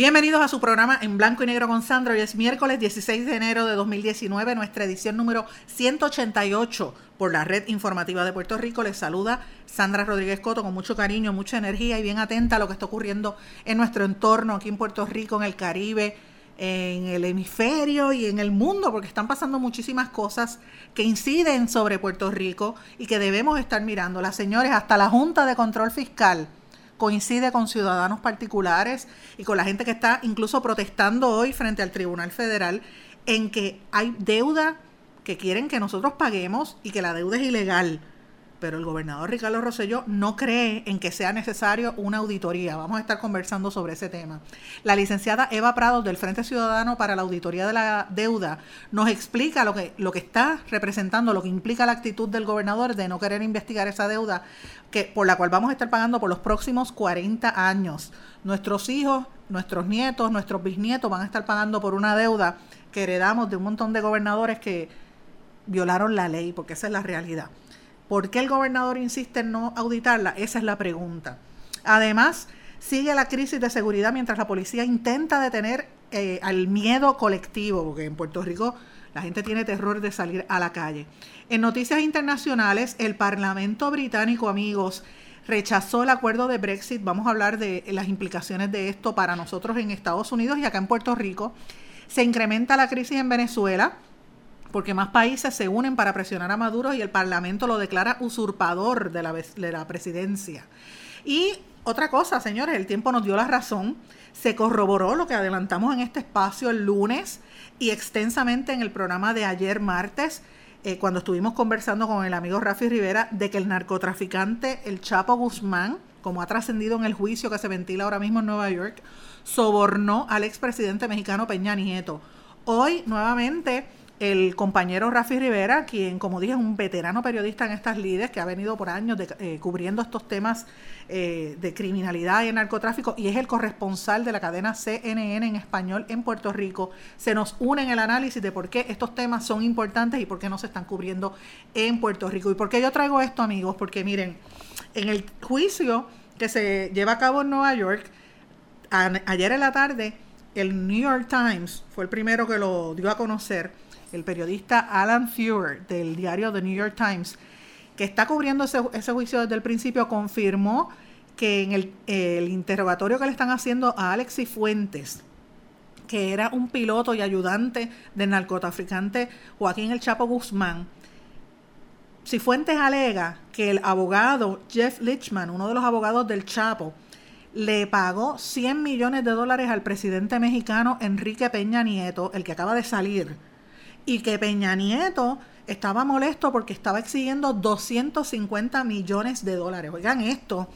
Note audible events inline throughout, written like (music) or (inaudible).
Bienvenidos a su programa en blanco y negro con Sandra. Hoy es miércoles 16 de enero de 2019, nuestra edición número 188 por la red informativa de Puerto Rico. Les saluda Sandra Rodríguez Coto con mucho cariño, mucha energía y bien atenta a lo que está ocurriendo en nuestro entorno aquí en Puerto Rico, en el Caribe, en el hemisferio y en el mundo, porque están pasando muchísimas cosas que inciden sobre Puerto Rico y que debemos estar mirando. Las señores, hasta la Junta de Control Fiscal coincide con ciudadanos particulares y con la gente que está incluso protestando hoy frente al Tribunal Federal en que hay deuda que quieren que nosotros paguemos y que la deuda es ilegal pero el gobernador Ricardo Rosselló no cree en que sea necesario una auditoría. Vamos a estar conversando sobre ese tema. La licenciada Eva Prado del Frente Ciudadano para la Auditoría de la Deuda nos explica lo que, lo que está representando, lo que implica la actitud del gobernador de no querer investigar esa deuda que, por la cual vamos a estar pagando por los próximos 40 años. Nuestros hijos, nuestros nietos, nuestros bisnietos van a estar pagando por una deuda que heredamos de un montón de gobernadores que violaron la ley, porque esa es la realidad. ¿Por qué el gobernador insiste en no auditarla? Esa es la pregunta. Además, sigue la crisis de seguridad mientras la policía intenta detener eh, al miedo colectivo, porque en Puerto Rico la gente tiene terror de salir a la calle. En noticias internacionales, el Parlamento británico, amigos, rechazó el acuerdo de Brexit. Vamos a hablar de las implicaciones de esto para nosotros en Estados Unidos y acá en Puerto Rico. Se incrementa la crisis en Venezuela porque más países se unen para presionar a Maduro y el Parlamento lo declara usurpador de la, de la presidencia. Y otra cosa, señores, el tiempo nos dio la razón. Se corroboró lo que adelantamos en este espacio el lunes y extensamente en el programa de ayer martes, eh, cuando estuvimos conversando con el amigo Rafi Rivera, de que el narcotraficante, el Chapo Guzmán, como ha trascendido en el juicio que se ventila ahora mismo en Nueva York, sobornó al expresidente mexicano Peña Nieto. Hoy, nuevamente, el compañero Rafi Rivera, quien, como dije, es un veterano periodista en estas lides, que ha venido por años eh, cubriendo estos temas eh, de criminalidad y narcotráfico, y es el corresponsal de la cadena CNN en español en Puerto Rico, se nos une en el análisis de por qué estos temas son importantes y por qué no se están cubriendo en Puerto Rico. ¿Y por qué yo traigo esto, amigos? Porque miren, en el juicio que se lleva a cabo en Nueva York, ayer en la tarde, el New York Times fue el primero que lo dio a conocer el periodista Alan Fuhr del diario The New York Times, que está cubriendo ese, juicio desde el principio, confirmó que en el, interrogatorio que le están haciendo a Alexis Fuentes, que era un piloto y ayudante del narcotraficante Joaquín El Chapo Guzmán, si Fuentes alega que el abogado Jeff Lichman, uno de los abogados del Chapo, le pagó 100 millones de dólares al presidente mexicano Enrique Peña Nieto, el que acaba de salir, y que Peña Nieto estaba molesto porque estaba exigiendo 250 millones de dólares. Oigan esto,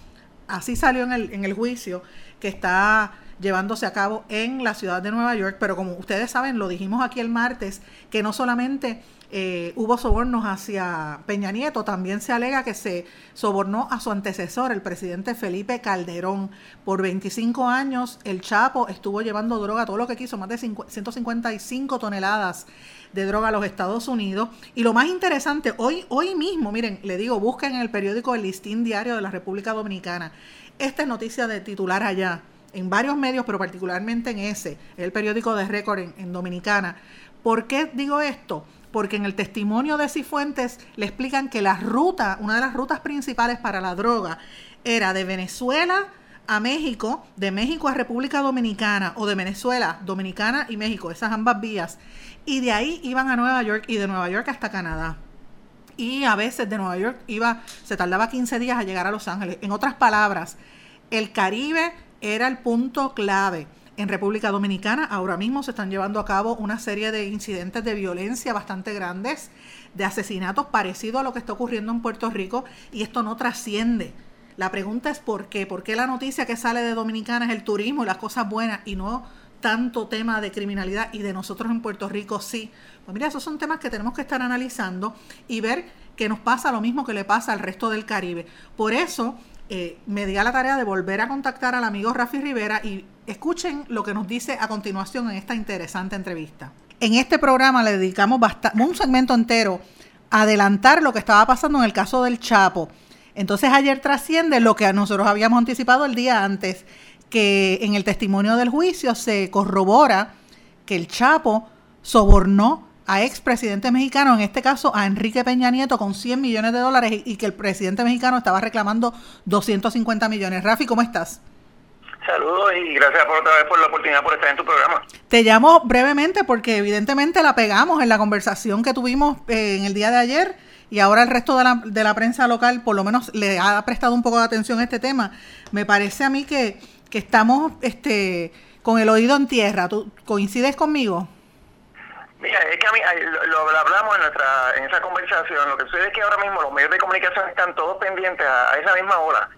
así salió en el, en el juicio que está llevándose a cabo en la ciudad de Nueva York, pero como ustedes saben, lo dijimos aquí el martes, que no solamente eh, hubo sobornos hacia Peña Nieto, también se alega que se sobornó a su antecesor, el presidente Felipe Calderón. Por 25 años, el Chapo estuvo llevando droga, todo lo que quiso, más de 155 toneladas de droga a los Estados Unidos. Y lo más interesante, hoy, hoy mismo, miren, le digo, busquen en el periódico El Listín Diario de la República Dominicana. Esta es noticia de titular allá, en varios medios, pero particularmente en ese, el periódico de récord en, Dominicana. ¿Por qué digo esto? Porque en el testimonio de Cifuentes le explican que la ruta, una de las rutas principales para la droga, era de Venezuela a México, de México a República Dominicana o de Venezuela, Dominicana y México, esas ambas vías. Y de ahí iban a Nueva York y de Nueva York hasta Canadá. Y a veces de Nueva York iba, se tardaba 15 días a llegar a Los Ángeles. En otras palabras, el Caribe era el punto clave. en República Dominicana. Ahora mismo se están llevando a cabo una serie de incidentes de violencia bastante grandes, de asesinatos parecidos a lo que está ocurriendo en Puerto Rico y esto no trasciende. La pregunta es por qué. ¿Por qué la noticia que sale de Dominicana es el turismo y las cosas buenas y no tanto tema de criminalidad y de nosotros en Puerto Rico sí? Pues mira, esos son temas que tenemos que estar analizando y ver que nos pasa lo mismo que le pasa al resto del Caribe. Por eso eh, me di a la tarea de volver a contactar al amigo Rafi Rivera y escuchen lo que nos dice a continuación en esta interesante entrevista. En este programa le dedicamos un segmento entero a adelantar lo que estaba pasando en el caso del Chapo. Entonces ayer trasciende lo que nosotros habíamos anticipado el día antes, que en el testimonio del juicio se corrobora que el Chapo sobornó a expresidente mexicano, en este caso a Enrique Peña Nieto, con 100 millones de dólares y, que el presidente mexicano estaba reclamando 250 millones. Rafi, ¿cómo estás? Saludos y gracias por otra vez por la oportunidad por estar en tu programa. Te llamo brevemente porque evidentemente la pegamos en la conversación que tuvimos eh, en el día de ayer y ahora el resto de la, de la prensa local por lo menos le ha prestado un poco de atención a este tema. Me parece a mí que, que estamos este, con el oído en tierra. ¿Tú coincides conmigo? Mira, es que a mí, lo, hablamos en nuestra en esa conversación, lo que sucede es que ahora mismo los medios de comunicación están todos pendientes a, esa misma hora.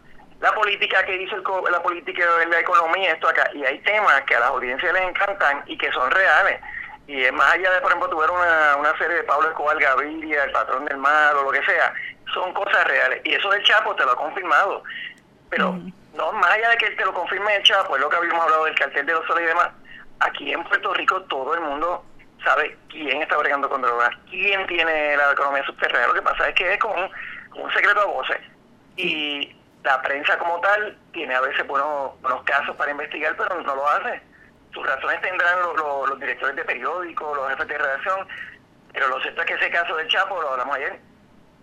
La política que dice el, la política de la economía, esto acá, y hay temas que a las audiencias les encantan y que son reales. Y es más allá de, por ejemplo, tuviera una, una serie de Pablo Escobar Gaviria, El Patrón del Mar o lo que sea, son cosas reales. Y eso del Chapo te lo ha confirmado. Pero no más allá de que te lo confirme el Chapo, es lo que habíamos hablado del cartel de los soles y demás, aquí en Puerto Rico todo el mundo sabe quién está bregando con drogas, quién tiene la economía subterránea. Lo que pasa es que es como un, secreto a voces. Y la prensa como tal tiene a veces buenos, buenos casos para investigar, pero no lo hace. Sus razones tendrán los, directores de periódicos, los jefes de redacción, pero lo cierto es que ese caso del Chapo lo hablamos ayer.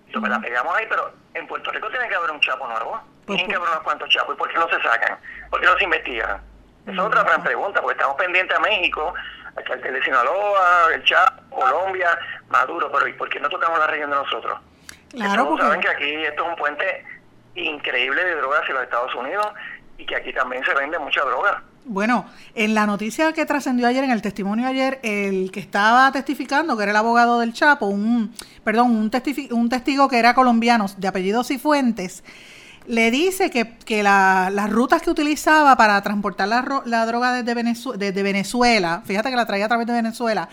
Lo me la pegamos ahí, pero en Puerto Rico tiene que haber un Chapo nuevo. Tienen que haber unos cuantos Chapos. ¿Y por qué no se sacan? ¿Por qué no se investigan? Esa es otra gran pregunta, porque estamos pendientes a México, al cartel de Sinaloa, el Chapo, Colombia, Maduro, pero ¿y por qué no tocamos la región de nosotros? Claro, porque... saben que aquí esto es un puente increíble de drogas hacia los Estados Unidos y que aquí también se vende mucha droga. Bueno, en la noticia que trascendió ayer, en el testimonio ayer, el que estaba testificando, que era el abogado del Chapo, un, perdón, un, un testigo que era colombiano, de apellido Cifuentes, le dice que, que las rutas que utilizaba para transportar la, la droga desde Venezuela, fíjate que la traía a través de Venezuela,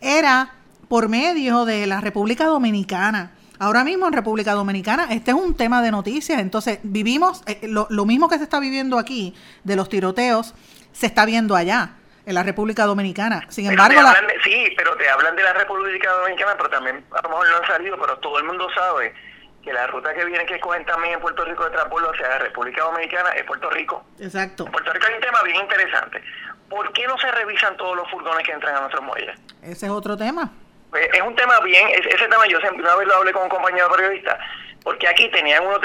era por medio de la República Dominicana. Ahora mismo en República Dominicana, este es un tema de noticias, entonces vivimos, eh, lo, lo, mismo que se está viviendo aquí de los tiroteos, se está viendo allá, en la República Dominicana. Sin embargo, sí, pero te hablan de la República Dominicana, pero también a lo mejor no han salido, pero todo el mundo sabe que la ruta que viene que escogen también en Puerto Rico de transporte hacia la República Dominicana es Puerto Rico. Exacto. En Puerto Rico hay un tema bien interesante. ¿Por qué no se revisan todos los furgones que entran a nuestros muelles? Ese es otro tema. Pues, es un tema bien, ese tema yo siempre una vez lo hablé con un compañero periodista, porque aquí tenían uno,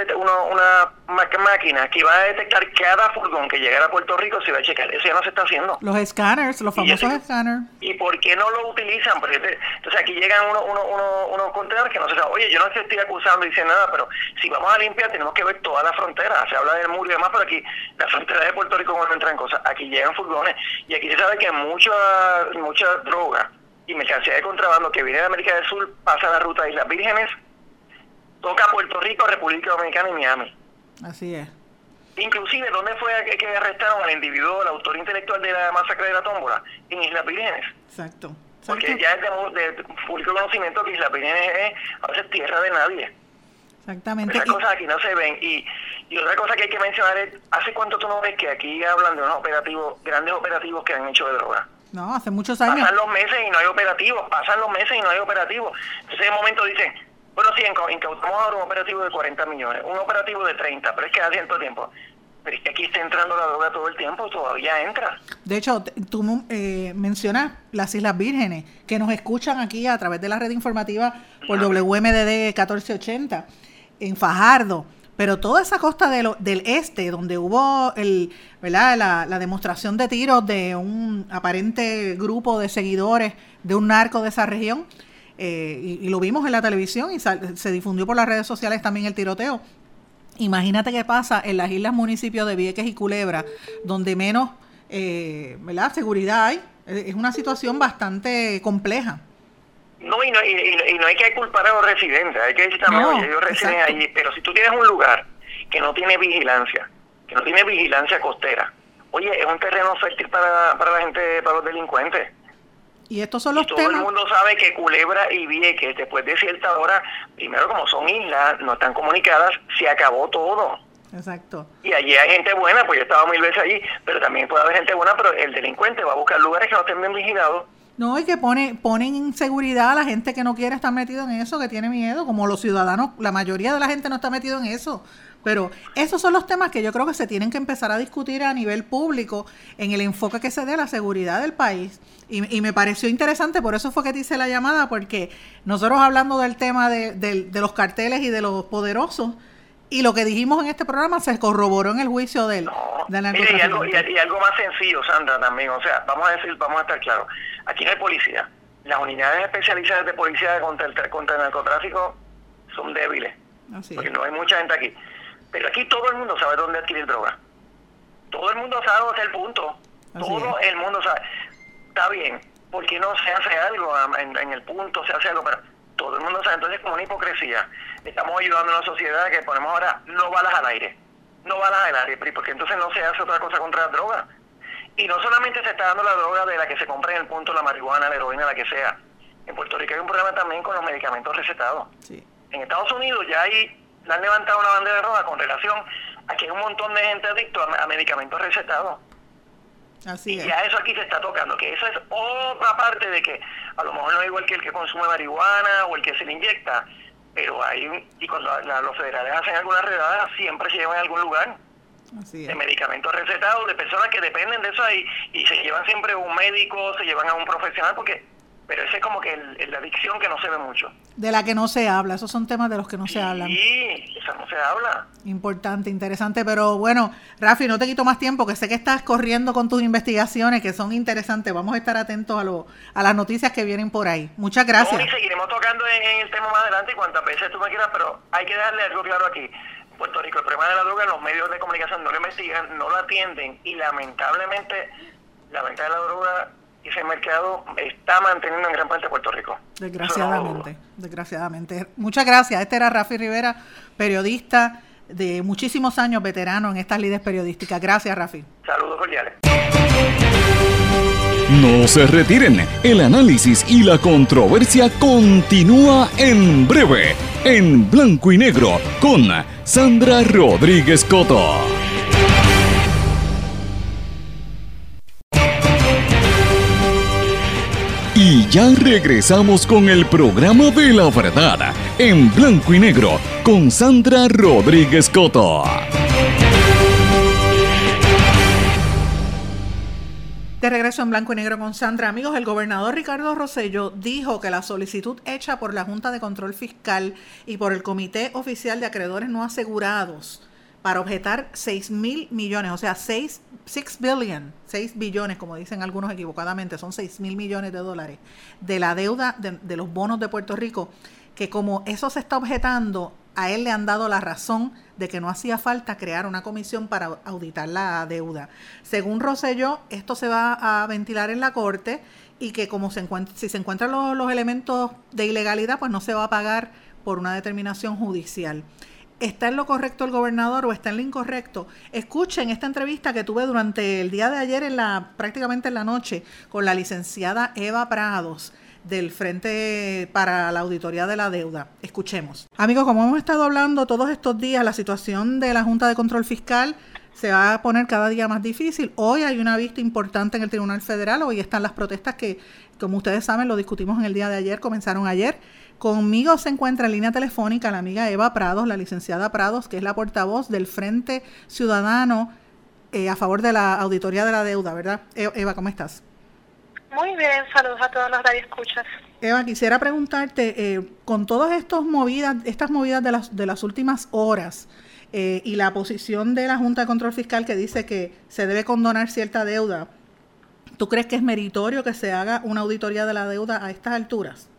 una máquina que iba a detectar cada furgón que llegara a Puerto Rico, se iba a checar. Eso ya no se está haciendo. Los escáneres, los famosos escáneres. ¿Y por qué no lo utilizan? Porque, entonces aquí llegan unos uno, uno, unos contenedores que no se sabe. Oye, yo no estoy acusando y diciendo nada, pero si vamos a limpiar tenemos que ver toda la frontera. Se habla del muro y demás, pero aquí la frontera de Puerto Rico cuando entran cosas. Aquí llegan furgones y aquí se sabe que mucha, mucha droga y mercancía de contrabando que viene de América del Sur pasa la ruta de Islas Vírgenes toca Puerto Rico, República Dominicana y Miami. Así es. Inclusive, ¿dónde fue que, arrestaron al individuo, el autor intelectual de la masacre de la tómbola? En Islas Vírgenes. Exacto. Porque ya es de, público conocimiento que Islas Vírgenes es a veces tierra de nadie. Exactamente. Esas cosas aquí no se ven. Y, y otra cosa que hay que mencionar es, ¿hace cuánto tú no ves que aquí hablan de unos operativos, grandes operativos que han hecho de droga? No, hace muchos años. Pasan los meses y no hay operativos, pasan los meses y no hay operativos. Entonces, en un momento dicen, bueno, sí, incautamos ahora un operativo de 40 millones, un operativo de 30, pero es que hace cierto tiempo. Pero es que aquí está entrando la droga todo el tiempo, todavía entra. De hecho, tú eh, mencionas las Islas Vírgenes, que nos escuchan aquí a través de la red informativa por WMDD 1480, en Fajardo. Pero toda esa costa de del este, donde hubo el, ¿verdad? La, la, demostración de tiros de un aparente grupo de seguidores de un narco de esa región, eh, y, lo vimos en la televisión y se difundió por las redes sociales también el tiroteo. Imagínate qué pasa en las islas municipios de Vieques y Culebra, donde menos eh, ¿verdad? Seguridad hay. Es una situación bastante compleja. No y, no, y, no hay que culpar a los residentes, hay que decir también, ellos residen allí, pero si tú tienes un lugar que no tiene vigilancia, que no tiene vigilancia costera, oye, es un terreno fértil para, para la gente, para los delincuentes. Y estos son los y todo el mundo sabe que Culebra y Vieques, después de cierta hora, primero como son islas, no están comunicadas, se acabó todo. Exacto. Y allí hay gente buena, pues yo he estado mil veces allí, pero también puede haber gente buena, pero el delincuente va a buscar lugares que no estén bien vigilados. No, y que pone, ponen inseguridad a la gente que no quiere estar metido en eso, que tiene miedo, como los ciudadanos, la mayoría de la gente no está metido en eso. Pero esos son los temas que yo creo que se tienen que empezar a discutir a nivel público en el enfoque que se dé a la seguridad del país. Y, y me pareció interesante, por eso fue que te hice la llamada, porque nosotros hablando del tema de, de los carteles y de los poderosos, y lo que dijimos en este programa se corroboró en el juicio del, no, y, algo, y, algo más sencillo, Sandra, también. O sea, vamos a decir, vamos a estar claros. Aquí no hay policía. Las unidades especializadas de policía contra el, contra el narcotráfico son débiles. porque no hay mucha gente aquí. Pero aquí todo el mundo sabe dónde adquirir droga. Todo el mundo sabe dónde es el punto. todo el mundo sabe. Está bien, porque no se hace algo en, en el punto, se hace algo, pero todo el mundo sabe. Entonces, como una hipocresía estamos ayudando a una sociedad que ponemos ahora no balas al aire, no balas al aire, porque entonces no se hace otra cosa contra la droga. Y no solamente se está dando la droga de la que se compra en el punto, la marihuana, la heroína, la que sea. En Puerto Rico hay un problema también con los medicamentos recetados. En Estados Unidos ya hay, le han levantado una bandera roja con relación a que hay un montón de gente adicto a, medicamentos recetados. Así y ya eso aquí se está tocando, que eso es otra parte de que a lo mejor no es igual que el que consume marihuana o el que se le inyecta, pero hay, y cuando los federales hacen alguna redada, siempre se llevan a algún lugar. de medicamentos recetados, de personas que dependen de eso ahí, y se llevan siempre a un médico, se llevan a un profesional, porque pero ese es como que el, la adicción que no se ve mucho. De la que no se habla, esos son temas de los que no se hablan. Sí, eso no se habla. Importante, interesante, pero bueno, Rafi, no te quito más tiempo, que sé que estás corriendo con tus investigaciones, que son interesantes, vamos a estar atentos a, lo, a las noticias que vienen por ahí. Muchas gracias. y seguiremos tocando en, el tema más adelante cuantas veces tú me quieras, pero hay que darle algo claro aquí. Puerto Rico, el problema de la droga, los medios de comunicación no lo investigan, no lo atienden, y lamentablemente la venta de la droga ese mercado está manteniendo en gran parte Puerto Rico. Desgraciadamente, desgraciadamente. Muchas gracias. Este era Rafi Rivera, periodista de muchísimos años, veterano en estas líderes periodísticas. Gracias, Rafi. Saludos cordiales. No se retiren, el análisis y la controversia continúa en breve, en blanco y negro, con Sandra Rodríguez Coto. Ya regresamos con el programa de la verdad, en blanco y negro, con Sandra Rodríguez Coto. De regreso en blanco y negro con Sandra. Amigos, el gobernador Ricardo Rosello dijo que la solicitud hecha por la Junta de Control Fiscal y por el Comité Oficial de Acreedores No Asegurados para objetar 6 mil millones, o sea, 6, 6 billion, 6 billones, como dicen algunos equivocadamente, son 6 mil millones de dólares de la deuda de, los bonos de Puerto Rico, que como eso se está objetando, a él le han dado la razón de que no hacía falta crear una comisión para auditar la deuda. Según Rosselló, esto se va a ventilar en la corte y que como se si se encuentran los elementos de ilegalidad, pues no se va a pagar por una determinación judicial. ¿Está en lo correcto el gobernador o está en lo incorrecto? Escuchen esta entrevista que tuve durante el día de ayer, en la, prácticamente en la noche, con la licenciada Eva Prados del Frente para la Auditoría de la Deuda. Escuchemos. Amigos, como hemos estado hablando todos estos días, la situación de la Junta de Control Fiscal se va a poner cada día más difícil. Hoy hay una vista importante en el Tribunal Federal, hoy están las protestas que, como ustedes saben, lo discutimos en el día de ayer, comenzaron ayer Conmigo se encuentra en línea telefónica la amiga Eva Prados, la licenciada Prados, que es la portavoz del Frente Ciudadano eh, a favor de la auditoría de la deuda, ¿verdad? E, Eva, ¿cómo estás? Muy bien, saludos a todos los radioescuchas. Eva, quisiera preguntarte, eh, con todas estas movidas, estas movidas de las, de las últimas horas eh, y la posición de la Junta de Control Fiscal que dice que se debe condonar cierta deuda, ¿tú crees que es meritorio que se haga una auditoría de la deuda a estas alturas?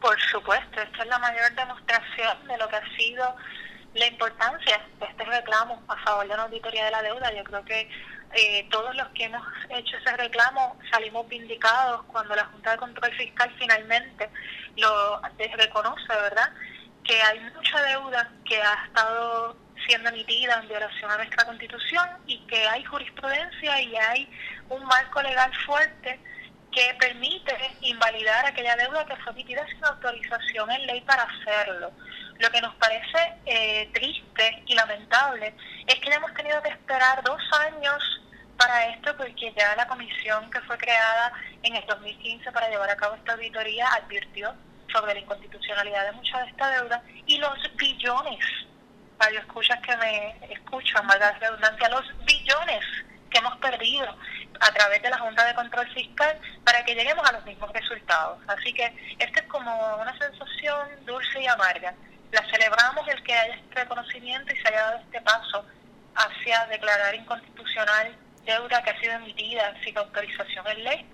Por supuesto, esta es la mayor demostración de lo que ha sido la importancia de este reclamo a favor de una auditoría de la deuda. Yo creo que eh, todos los que hemos hecho ese reclamo salimos vindicados cuando la Junta de Control Fiscal finalmente lo reconoce, ¿verdad? Que hay mucha deuda que ha estado siendo emitida en violación a nuestra Constitución y que hay jurisprudencia y hay un marco legal fuerte que permite invalidar aquella deuda que fue emitida sin autorización en ley para hacerlo. Lo que nos parece eh, triste y lamentable es que hemos tenido que esperar dos años para esto porque ya la comisión que fue creada en el 2015 para llevar a cabo esta auditoría advirtió sobre la inconstitucionalidad de mucha de esta deuda y los billones, varios escuchas que me escuchan, valga redundancia, los billones que hemos perdido a través de la Junta de Control Fiscal para que lleguemos a los mismos resultados. Así que esta es como una sensación dulce y amarga. La celebramos el que haya este reconocimiento y se haya dado este paso hacia declarar inconstitucional deuda que ha sido emitida sin autorización en ley,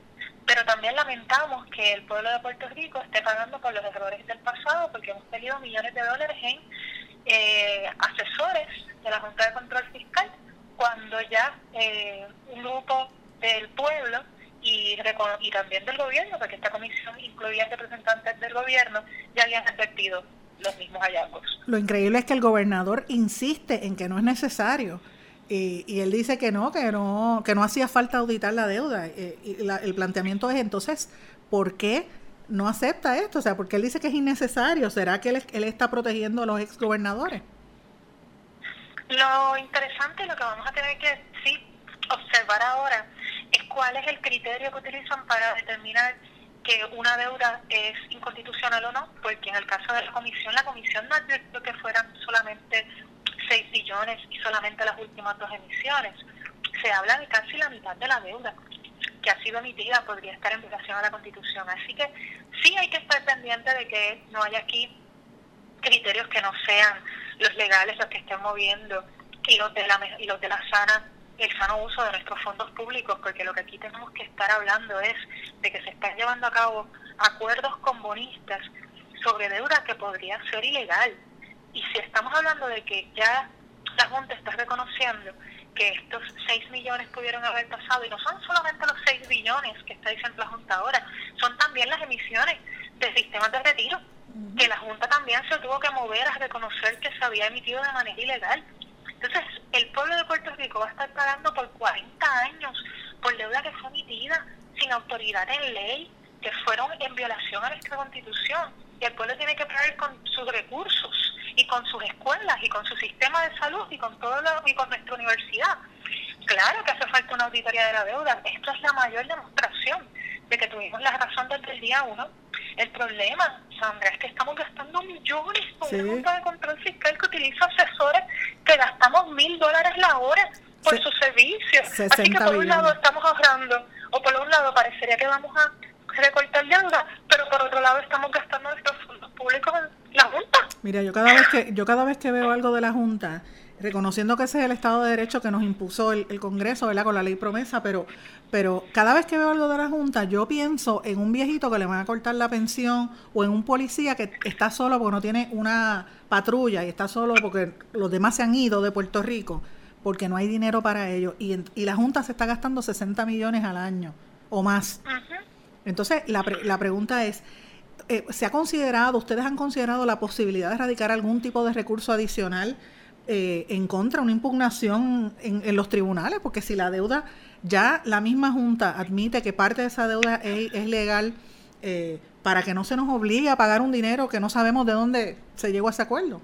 pero también lamentamos que el pueblo de Puerto Rico esté pagando por los errores del pasado porque hemos perdido millones de dólares en eh, asesores de la Junta de Control Fiscal cuando ya eh, un grupo del pueblo y, y también del gobierno, porque esta comisión incluía representantes del gobierno, ya habían advertido los mismos hallazgos. Lo increíble es que el gobernador insiste en que no es necesario. Y, y él dice que no, que no, que no hacía falta auditar la deuda. Eh, el planteamiento es entonces, ¿por qué no acepta esto? O sea, porque él dice que es innecesario. ¿Será que él, él está protegiendo a los exgobernadores? Lo interesante, lo que vamos a tener que sí observar ahora es cuál es el criterio que utilizan para determinar que una deuda es inconstitucional o no, porque en el caso de la comisión, la comisión no advirtió que fueran solamente 6 billones y solamente las últimas dos emisiones. Se habla de casi la mitad de la deuda que ha sido emitida podría estar en violación a la Constitución. Así que sí hay que estar pendiente de que no haya aquí criterios que no sean los legales los que estén moviendo y los de la, y los de la sana el sano uso de nuestros fondos públicos, porque lo que aquí tenemos que estar hablando es de que se están llevando a cabo acuerdos con bonistas sobre deuda que podría ser ilegal. Y si estamos hablando de que ya la Junta está reconociendo que estos 6 millones pudieron haber pasado, y no son solamente los 6 billones que está diciendo la Junta ahora, son también las emisiones de sistemas de retiro, que la Junta también se tuvo que mover a reconocer que se había emitido de manera ilegal. Entonces, el pueblo de Puerto Rico va a estar pagando por 40 años por deuda que fue emitida sin autoridad en ley, que fueron en violación a nuestra constitución. Y el pueblo tiene que pagar con sus recursos y con sus escuelas y con su sistema de salud y con todo lo, y con nuestra universidad. Claro que hace falta una auditoría de la deuda. Esto es la mayor demostración de que tuvimos la razón desde el día uno. El problema, Sandra, es que estamos gastando millones con una junta de control fiscal que utiliza asesores que gastamos mil dólares la hora por sus servicios. Así que por un lado estamos ahorrando, o por un lado parecería que vamos a recortar deuda, pero por otro lado estamos gastando nuestros fondos públicos en la Junta. Mira, yo cada vez que yo cada vez que veo algo de la Junta, reconociendo que ese es el Estado de Derecho que nos impuso el, Congreso, ¿verdad? Con la ley promesa, pero, pero cada vez que veo algo de la Junta, yo pienso en un viejito que le van a cortar la pensión o en un policía que está solo porque no tiene una patrulla y está solo porque los demás se han ido de Puerto Rico porque no hay dinero para ellos y, y la Junta se está gastando 60 millones al año o más. Entonces, la, la pregunta es, eh, ¿se ha considerado, ustedes han considerado la posibilidad de erradicar algún tipo de recurso adicional eh, en contra, una impugnación en, los tribunales? Porque si la deuda, ya la misma Junta admite que parte de esa deuda es, legal, eh, para que no se nos obligue a pagar un dinero que no sabemos de dónde se llegó a ese acuerdo.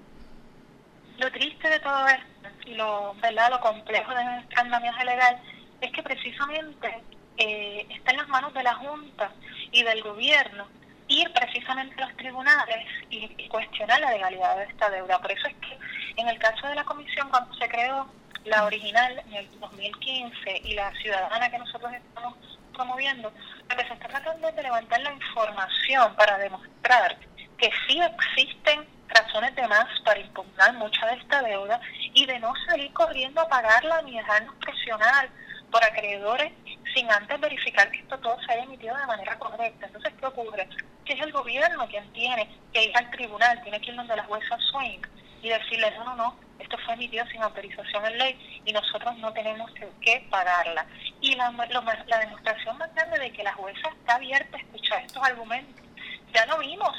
Lo triste de todo esto, y lo, ¿verdad? lo complejo de nuestra andamiaje legal, es que precisamente está en las manos de la Junta y del gobierno ir precisamente a los tribunales y, cuestionar la legalidad de esta deuda. Por eso es que en el caso de la comisión, cuando se creó la original en el 2015 y la ciudadana que nosotros estamos promoviendo, lo que se está tratando es de levantar la información para demostrar que sí existen razones de más para impugnar mucha de esta deuda y de no salir corriendo a pagarla ni dejarnos presionar por acreedores sin antes verificar que esto todo se haya emitido de manera correcta. Entonces, ¿qué ocurre? Que es el gobierno quien tiene que ir al tribunal, tiene que ir donde la jueza Swain y decirle, no, no, no, esto fue fue emitido sin autorización en ley y nosotros no tenemos que pagarla. Y la, la demostración más grande de que la jueza está abierta a escuchar estos argumentos, ya lo vimos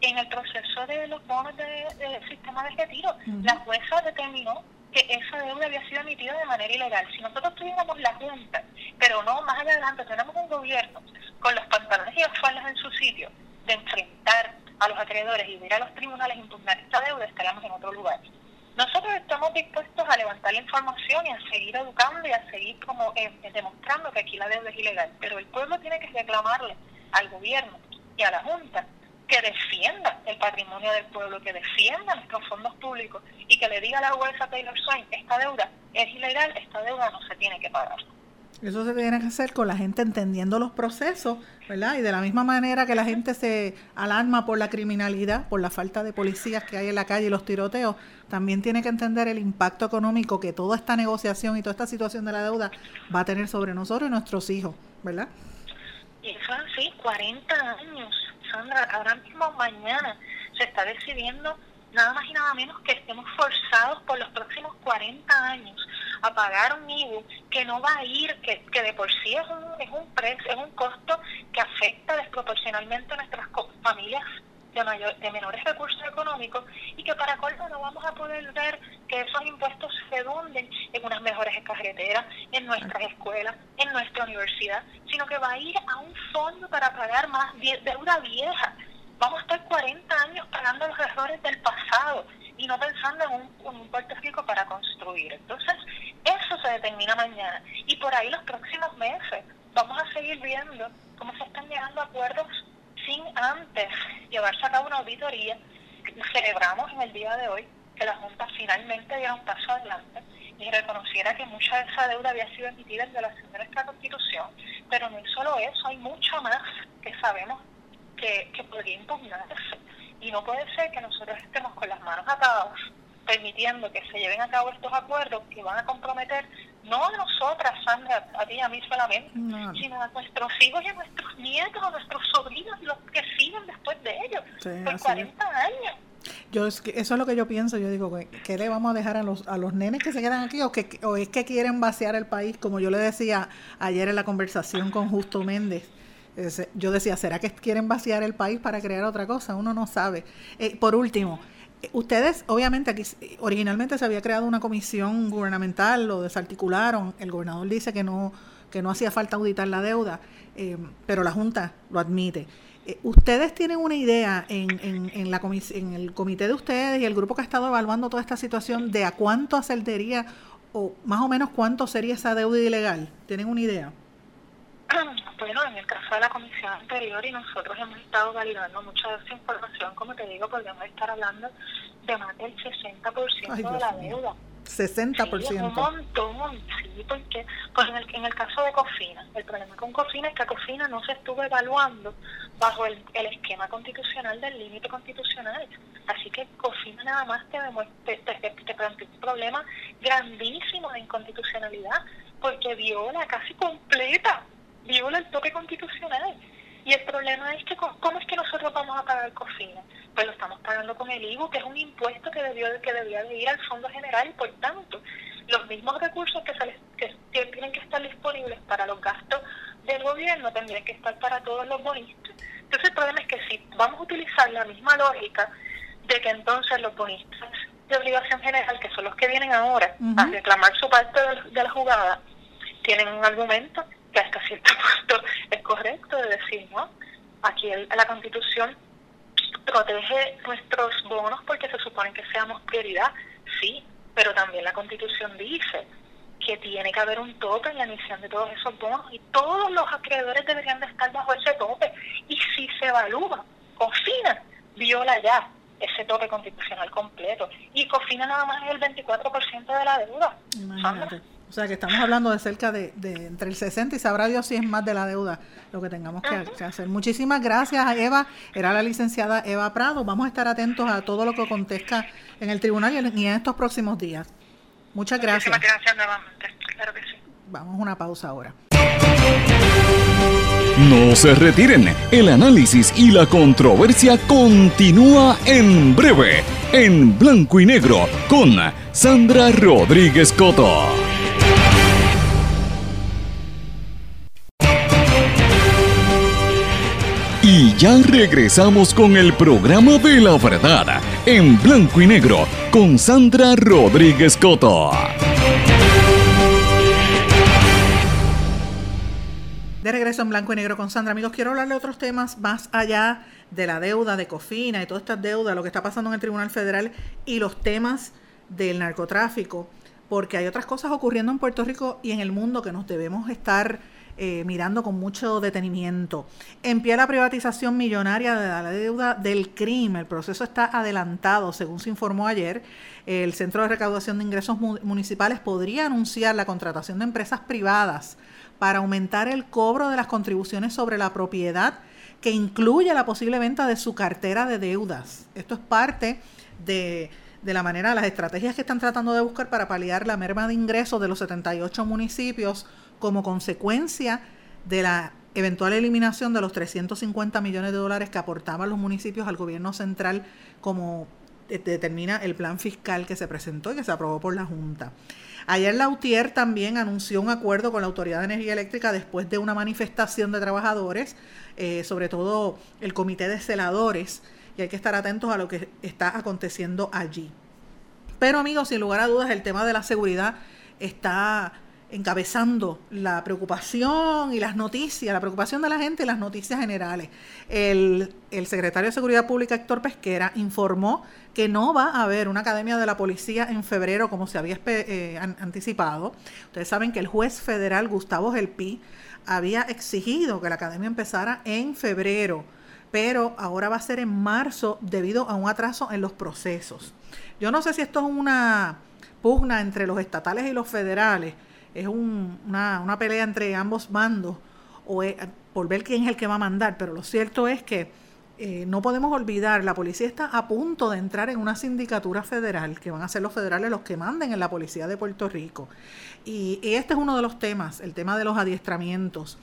en el proceso de los bonos del de, sistema de retiro. La jueza determinó que esa deuda había sido emitida de manera ilegal. Si nosotros tuviéramos la Junta, pero no más adelante tenemos un gobierno con los pantalones y las faldas en su sitio de enfrentar a los acreedores y ir a los tribunales a impugnar esta deuda, estaríamos en otro lugar. Nosotros estamos dispuestos a levantar la información y a seguir educando y a seguir como eh, demostrando que aquí la deuda es ilegal, pero el pueblo tiene que reclamarle al gobierno y a la Junta que defienda el patrimonio del pueblo, que defienda nuestros fondos públicos y que le diga a la jueza Taylor Swain, esta deuda es ilegal, esta deuda no se tiene que pagar. Eso se tiene que hacer con la gente entendiendo los procesos, ¿verdad? Y de la misma manera que la gente se alarma por la criminalidad, por la falta de policías que hay en la calle y los tiroteos, también tiene que entender el impacto económico que toda esta negociación y toda esta situación de la deuda va a tener sobre nosotros y nuestros hijos, ¿verdad? Y eso sí, 40 años Ahora mismo mañana se está decidiendo nada más y nada menos que estemos forzados por los próximos 40 años a pagar un IBU que no va a ir, que, que de por sí es un, es un precio, es un costo que afecta desproporcionalmente a nuestras familias de, mayor, de menores recursos económicos y que para colmo no vamos a poder ver que esos impuestos se redunden en unas mejores carreteras, en nuestras escuelas, en nuestra universidad, sino que va a ir a un fondo para pagar más deuda vieja. Vamos a estar 40 años pagando los errores del pasado y no pensando en un, un Puerto Rico para construir. Entonces, eso se determina mañana. Y por ahí los próximos meses vamos a seguir viendo cómo se están llegando a acuerdos sin antes llevarse a cabo una auditoría. Celebramos en el día de hoy que la Junta finalmente diera un paso adelante y reconociera que mucha de esa deuda había sido emitida en violación de nuestra Constitución. Pero no es solo eso, hay mucho más que sabemos que, que podría impugnarse. Y no puede ser que nosotros estemos con las manos atadas permitiendo que se lleven a cabo estos acuerdos que van a comprometer no a nosotras, Sandra, a ti y a mí solamente, sino a nuestros hijos y a nuestros nietos, a nuestros sobrinos y los que siguen después de ellos, por 40 años. Yo eso es lo que yo pienso, yo digo, ¿qué le vamos a dejar a los, a los nenes que se quedan aquí o, que, o es que quieren vaciar el país? Como yo le decía ayer en la conversación con Justo Méndez, yo decía, ¿será que quieren vaciar el país para crear otra cosa? Uno no sabe. Eh, por último, ustedes, obviamente, aquí originalmente se había creado una comisión gubernamental, lo desarticularon, el gobernador dice que no, que no hacía falta auditar la deuda, eh, pero la Junta lo admite. Eh, ¿Ustedes tienen una idea en, en, en, la en el comité de ustedes y el grupo que ha estado evaluando toda esta situación de a cuánto ascendería o más o menos cuánto sería esa deuda ilegal? ¿Tienen una idea? (clears throat) Bueno, en el caso de la comisión anterior y nosotros hemos estado validando mucha de esa información, como te digo, podríamos estar hablando de más del 60% de la deuda. 60%. Sí, un montón, sí, porque pues en, el, en el caso de Cofina, el problema con Cofina es que Cofina no se estuvo evaluando bajo el, el esquema constitucional del límite constitucional. Así que Cofina nada más te, te, te, te plantea un problema grandísimo de inconstitucionalidad, porque viola casi completa viola el toque constitucional. Y el problema es que, ¿cómo es que nosotros vamos a pagar cocina? Pues lo estamos pagando con el IVU, que es un impuesto que debió que debía de ir al Fondo General y por tanto, los mismos recursos que, se que tienen que estar disponibles para los gastos del gobierno tendrían que estar para todos los bonistas. Entonces el problema es que si vamos a utilizar la misma lógica de que entonces los bonistas de obligación general, que son los que vienen ahora a reclamar su parte de la jugada, tienen un argumento que hasta cierto (laughs) punto es correcto de decir, ¿no? Aquí la Constitución protege nuestros bonos porque se supone que seamos prioridad, sí, pero también la Constitución dice que tiene que haber un tope en la emisión de todos esos bonos y todos los acreedores deberían de estar bajo ese tope. Y si se evalúa, COFINA viola ya ese tope constitucional completo. Y COFINA nada más es el 24% de la deuda. O sea que estamos hablando de cerca de, entre el 60 y sabrá Dios si es más de la deuda lo que tengamos que, hacer. Muchísimas gracias a Eva, era la licenciada Eva Prado. Vamos a estar atentos a todo lo que acontezca en el tribunal y en, estos próximos días. Muchas gracias. Muchas gracias nuevamente, claro que sí. Vamos a una pausa ahora. No se retiren, el análisis y la controversia continúa en breve en blanco y negro con Sandra Rodríguez Coto. Ya regresamos con el programa de la verdad en blanco y negro con Sandra Rodríguez Coto. De regreso en blanco y negro con Sandra. Amigos, quiero hablar de otros temas más allá de la deuda de Cofina y todas estas deudas, lo que está pasando en el Tribunal Federal y los temas del narcotráfico, porque hay otras cosas ocurriendo en Puerto Rico y en el mundo que nos debemos estar eh, mirando con mucho detenimiento. En pie la privatización millonaria de la deuda del crimen. El proceso está adelantado, según se informó ayer. El Centro de Recaudación de Ingresos Municipales podría anunciar la contratación de empresas privadas para aumentar el cobro de las contribuciones sobre la propiedad que incluye la posible venta de su cartera de deudas. Esto es parte de, de la manera, las estrategias que están tratando de buscar para paliar la merma de ingresos de los 78 municipios como consecuencia de la eventual eliminación de los 350 millones de dólares que aportaban los municipios al gobierno central como determina el plan fiscal que se presentó y que se aprobó por la Junta. Ayer Lautier también anunció un acuerdo con la Autoridad de Energía Eléctrica después de una manifestación de trabajadores, eh, sobre todo el comité de celadores, y hay que estar atentos a lo que está aconteciendo allí. Pero amigos, sin lugar a dudas, el tema de la seguridad está encabezando la preocupación y las noticias, la preocupación de la gente y las noticias generales. El, secretario de Seguridad Pública, Héctor Pesquera, informó que no va a haber una academia de la policía en febrero como se había eh, anticipado. Ustedes saben que el juez federal Gustavo Gelpi había exigido que la academia empezara en febrero, pero ahora va a ser en marzo debido a un atraso en los procesos. Yo no sé si esto es una pugna entre los estatales y los federales es una, una, pelea entre ambos bandos o por ver quién es el que va a mandar, pero lo cierto es que eh, no podemos olvidar, la policía está a punto de entrar en una sindicatura federal, que van a ser los federales los que manden en la policía de Puerto Rico. Y, este es uno de los temas, el tema de los adiestramientos.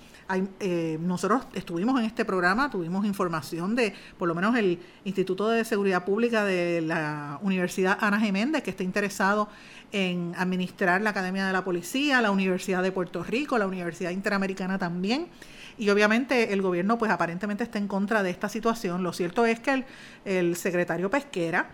Eh, nosotros estuvimos en este programa, tuvimos información de, por lo menos el Instituto de Seguridad Pública de la Universidad Ana Geméndez, que está interesado en administrar la Academia de la Policía, la Universidad de Puerto Rico, la Universidad Interamericana también. Y obviamente el gobierno pues aparentemente está en contra de esta situación. Lo cierto es que el, secretario Pesquera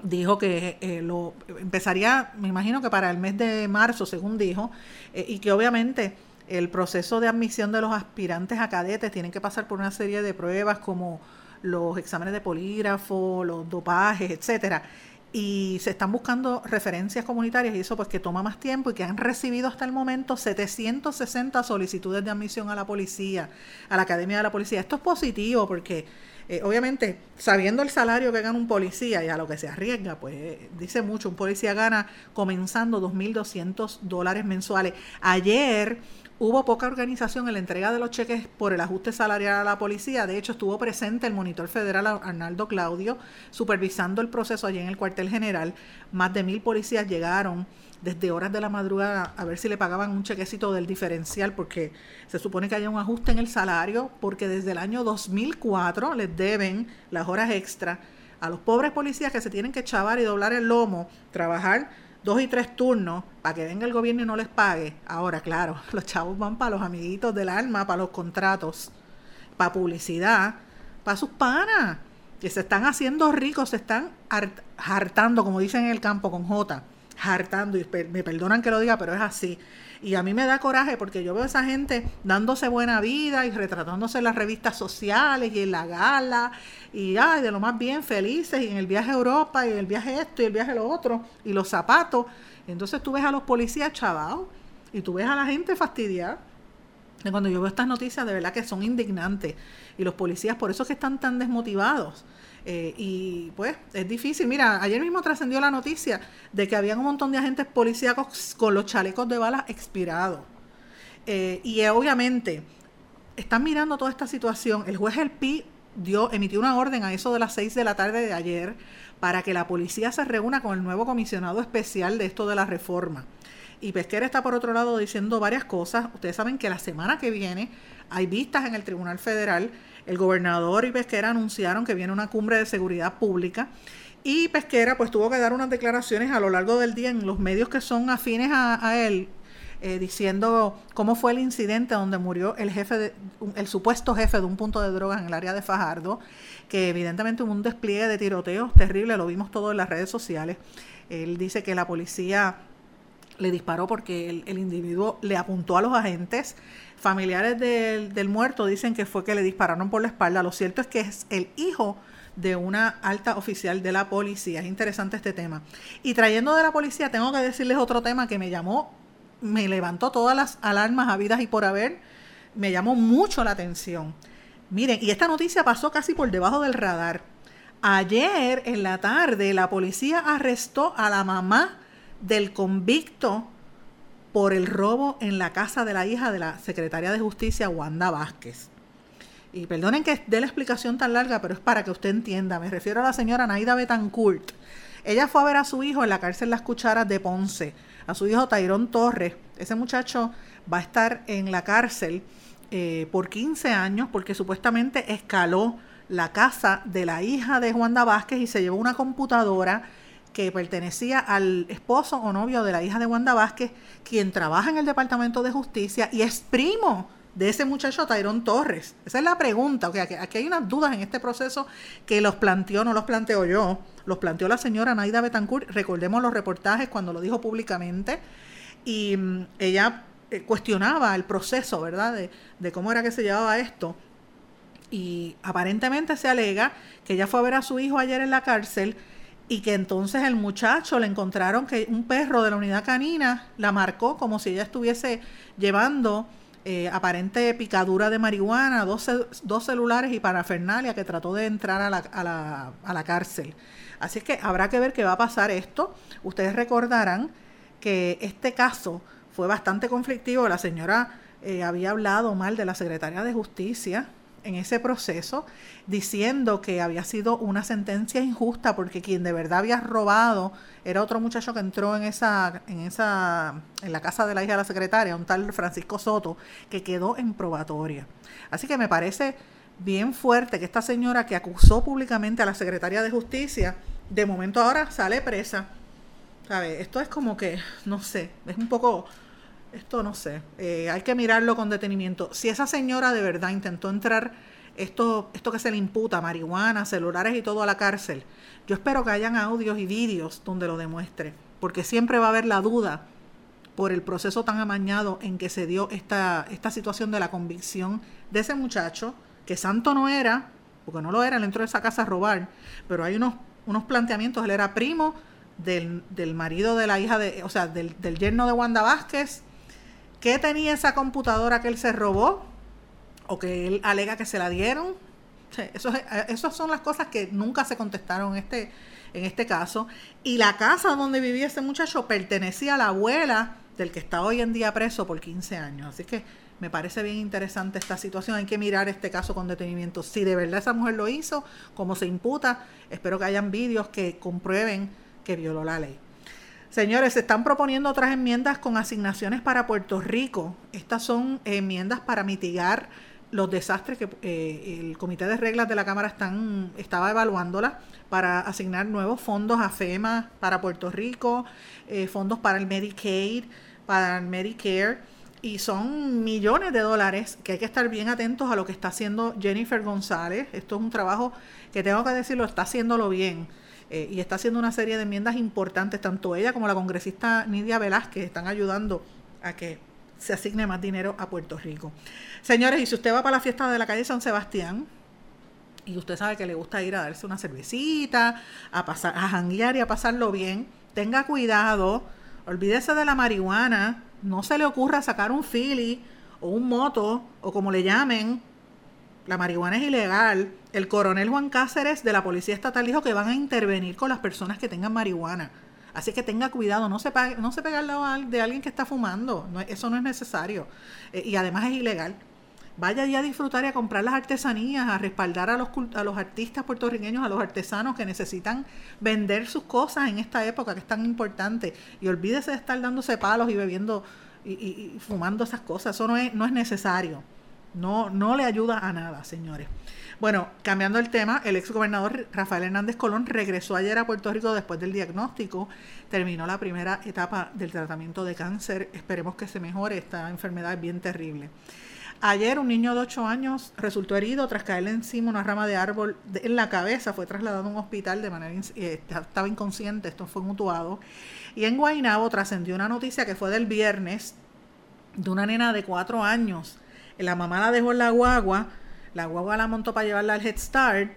dijo que eh, lo empezaría, me imagino que para el mes de marzo, según dijo, eh, y que obviamente el proceso de admisión de los aspirantes a cadetes tienen que pasar por una serie de pruebas como los exámenes de polígrafo, los dopajes, etcétera y se están buscando referencias comunitarias y eso pues que toma más tiempo y que han recibido hasta el momento 760 solicitudes de admisión a la policía, a la Academia de la Policía. Esto es positivo porque eh, obviamente sabiendo el salario que gana un policía y a lo que se arriesga, pues dice mucho, un policía gana comenzando 2.200 dólares mensuales. Ayer Hubo poca organización en la entrega de los cheques por el ajuste salarial a la policía. De hecho, estuvo presente el monitor federal Arnaldo Claudio supervisando el proceso allí en el cuartel general. Más de mil policías llegaron desde horas de la madrugada a ver si le pagaban un chequecito del diferencial porque se supone que haya un ajuste en el salario porque desde el año 2004 les deben las horas extra a los pobres policías que se tienen que chavar y doblar el lomo, trabajar dos y tres turnos para que venga el gobierno y no les pague. Ahora, claro, (laughs) los chavos van para los amiguitos del alma, para los contratos, para publicidad, para sus panas, que se están haciendo ricos, se están hartando, como dicen en el campo con J, hartando, y me perdonan que lo diga, pero es así. Y a mí me da coraje porque yo veo a esa gente dándose buena vida y retratándose en las revistas sociales y en la gala y ay, de lo más bien felices y en el viaje a Europa y el viaje esto y el viaje lo otro y los zapatos. Entonces tú ves a los policías chavados y tú ves a la gente fastidiada. Y cuando yo veo estas noticias, de verdad que son indignantes. Y los policías, por eso es que están tan desmotivados. Eh, y pues es difícil. Mira, ayer mismo trascendió la noticia de que había un montón de agentes policíacos con los chalecos de balas expirados. Eh, y obviamente están mirando toda esta situación. El juez El Pi dio, emitió una orden a eso de las 6 de la tarde de ayer para que la policía se reúna con el nuevo comisionado especial de esto de la reforma. Y Pesquera está por otro lado diciendo varias cosas. Ustedes saben que la semana que viene hay vistas en el Tribunal Federal el gobernador y Pesquera anunciaron que viene una cumbre de seguridad pública Y Pesquera pues tuvo que dar unas declaraciones a lo largo del día en los medios que son afines a, él, eh, diciendo cómo fue el incidente donde murió el jefe, de, el supuesto jefe de un punto de drogas en el área de Fajardo, que evidentemente hubo un despliegue de tiroteos terrible, lo vimos todo en las redes sociales. Él dice que la policía le disparó porque el, individuo le apuntó a los agentes. Familiares del, muerto dicen que fue que le dispararon por la espalda. Lo cierto es que es el hijo de una alta oficial de la policía. Es interesante este tema. Y trayendo de la policía, tengo que decirles otro tema que me llamó, me levantó todas las alarmas habidas y por haber. Me llamó mucho la atención. Miren, y esta noticia pasó casi por debajo del radar. Ayer en la tarde la policía arrestó a la mamá del convicto por el robo en la casa de la hija de la secretaria de Justicia, Wanda Vázquez. Y perdonen que dé la explicación tan larga, pero es para que usted entienda. Me refiero a la señora Naida Betancourt. Ella fue a ver a su hijo en la cárcel Las Cucharas de Ponce, a su hijo Tairón Torres. Ese muchacho va a estar en la cárcel eh, por 15 años porque supuestamente escaló la casa de la hija de Wanda Vázquez y se llevó una computadora que pertenecía al esposo o novio de la hija de Wanda Vázquez, quien trabaja en el Departamento de Justicia y es primo de ese muchacho Tyrón Torres. Esa es la pregunta. aquí, hay unas dudas en este proceso que los planteó, no los planteo yo, los planteó la señora Naida Betancourt. Recordemos los reportajes cuando lo dijo públicamente. Y mm, ella eh, cuestionaba el proceso, ¿verdad? De cómo era que se llevaba esto. Y aparentemente se alega que ella fue a ver a su hijo ayer en la cárcel y que entonces el muchacho le encontraron que un perro de la unidad canina la marcó como si ella estuviese llevando eh, aparente picadura de marihuana, dos, dos, celulares y parafernalia que trató de entrar a la, a, la, a la cárcel. Así es que habrá que ver qué va a pasar esto. Ustedes recordarán que este caso fue bastante conflictivo. La señora eh, había hablado mal de la secretaria de Justicia en ese proceso, diciendo que había sido una sentencia injusta porque quien de verdad había robado era otro muchacho que entró en esa, en esa, en la casa de la hija de la secretaria, un tal Francisco Soto, que quedó en probatoria. Así que me parece bien fuerte que esta señora que acusó públicamente a la secretaria de justicia, de momento ahora sale presa. ¿Sabe? Esto es como que, no sé, es un poco esto no sé, eh, hay que mirarlo con detenimiento. Si esa señora de verdad intentó entrar esto, esto que se le imputa, marihuana, celulares y todo a la cárcel, yo espero que hayan audios y vídeos donde lo demuestre, porque siempre va a haber la duda por el proceso tan amañado en que se dio esta, esta situación de la convicción de ese muchacho, que santo no era, porque no lo era, él entró a esa casa a robar, pero hay unos, unos planteamientos, él era primo del, del marido de la hija de, o sea, del, del yerno de Wanda Vázquez, ¿Qué tenía esa computadora que él se robó? ¿O que él alega que se la dieron? Eso, esas son las cosas que nunca se contestaron en este, en este caso. Y la casa donde vivía ese muchacho pertenecía a la abuela del que está hoy en día preso por 15 años. Así que me parece bien interesante esta situación. Hay que mirar este caso con detenimiento. Si de verdad esa mujer lo hizo, como se imputa, espero que hayan vídeos que comprueben que violó la ley. Señores, se están proponiendo otras enmiendas con asignaciones para Puerto Rico. Estas son enmiendas para mitigar los desastres que eh, el Comité de Reglas de la Cámara están, estaba evaluándolas para asignar nuevos fondos a FEMA para Puerto Rico, eh, fondos para el Medicaid, para el Medicare, y son millones de dólares que hay que estar bien atentos a lo que está haciendo Jennifer González. Esto es un trabajo que tengo que decirlo, está haciéndolo bien eh, y está haciendo una serie de enmiendas importantes, tanto ella como la congresista Nidia Velázquez están ayudando a que se asigne más dinero a Puerto Rico. Señores, y si usted va para la fiesta de la calle San Sebastián, y usted sabe que le gusta ir a darse una cervecita, a pasar, a janguear y a pasarlo bien, tenga cuidado, olvídese de la marihuana, no se le ocurra sacar un fili o un moto o como le llamen, la marihuana es ilegal. El coronel Juan Cáceres de la Policía Estatal dijo que van a intervenir con las personas que tengan marihuana. Así que tenga cuidado, no se, no se pega al lado de alguien que está fumando, eso no es necesario. Eh, y además es ilegal. Vaya ya a disfrutar y a comprar las artesanías, a respaldar a los, a los artistas puertorriqueños, a los artesanos que necesitan vender sus cosas en esta época que es tan importante. Y olvídese de estar dándose palos y bebiendo y, y fumando esas cosas, eso no es, no es necesario. No, no le ayuda a nada, señores. Bueno, cambiando el tema, el ex gobernador Rafael Hernández Colón regresó ayer a Puerto Rico después del diagnóstico. Terminó la primera etapa del tratamiento de cáncer. Esperemos que se mejore. Esta enfermedad es bien terrible. Ayer un niño de 8 años resultó herido tras caerle encima una rama de árbol en la cabeza. Fue trasladado a un hospital de manera eh, estaba inconsciente. Esto fue mutuado. Y en Guaynabo trascendió una noticia que fue del viernes de una nena de 4 años. La mamá la dejó en la guagua la guagua la montó para llevarla al Head Start.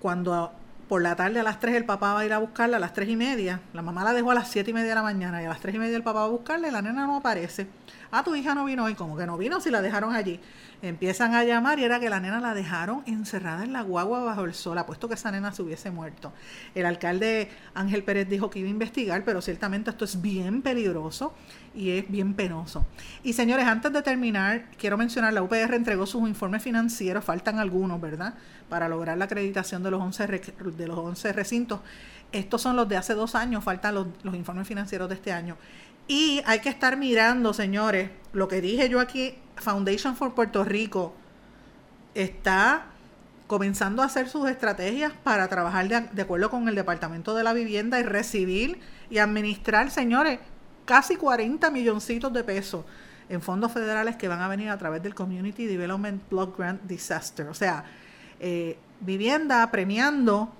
Cuando por la tarde a las 3 el papá va a ir a buscarla a las 3 y media. La mamá la dejó a las 7 y media de la mañana y a las 3 y media el papá va a buscarla y la nena no aparece. Ah, tu hija no vino hoy. Como que no vino si la dejaron allí. Empiezan a llamar y era que la nena la dejaron encerrada en la guagua bajo el sol, apuesto que esa nena se hubiese muerto. El alcalde Ángel Pérez dijo que iba a investigar, pero ciertamente esto es bien peligroso y es bien penoso. Y señores, antes de terminar, quiero mencionar, la UPR entregó sus informes financieros, faltan algunos, ¿verdad? Para lograr la acreditación de los 11, de los 11 recintos. Estos son los de hace dos años, faltan los, informes financieros de este año. Y hay que estar mirando, señores, lo que dije yo aquí, Foundation for Puerto Rico está comenzando a hacer sus estrategias para trabajar de, acuerdo con el Departamento de la Vivienda y recibir y administrar, señores, casi 40 milloncitos de pesos en fondos federales que van a venir a través del Community Development Block Grant Disaster. O sea, eh, vivienda premiando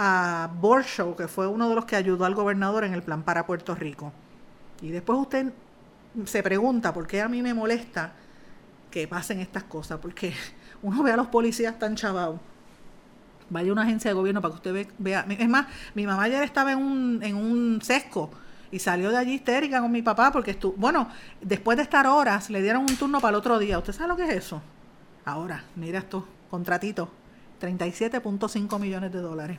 a Borshow, que fue uno de los que ayudó al gobernador en el plan para Puerto Rico. Y después usted se pregunta por qué a mí me molesta que pasen estas cosas, porque (laughs) uno ve a los policías tan chavados. Vaya una agencia de gobierno para que usted vea. Es más, mi mamá ayer estaba en un, en un sesco y salió de allí histérica con mi papá porque estuvo. Bueno, después de estar horas, le dieron un turno para el otro día. ¿Usted sabe lo que es eso? Ahora, mira esto, contratito: 37.5 millones de dólares.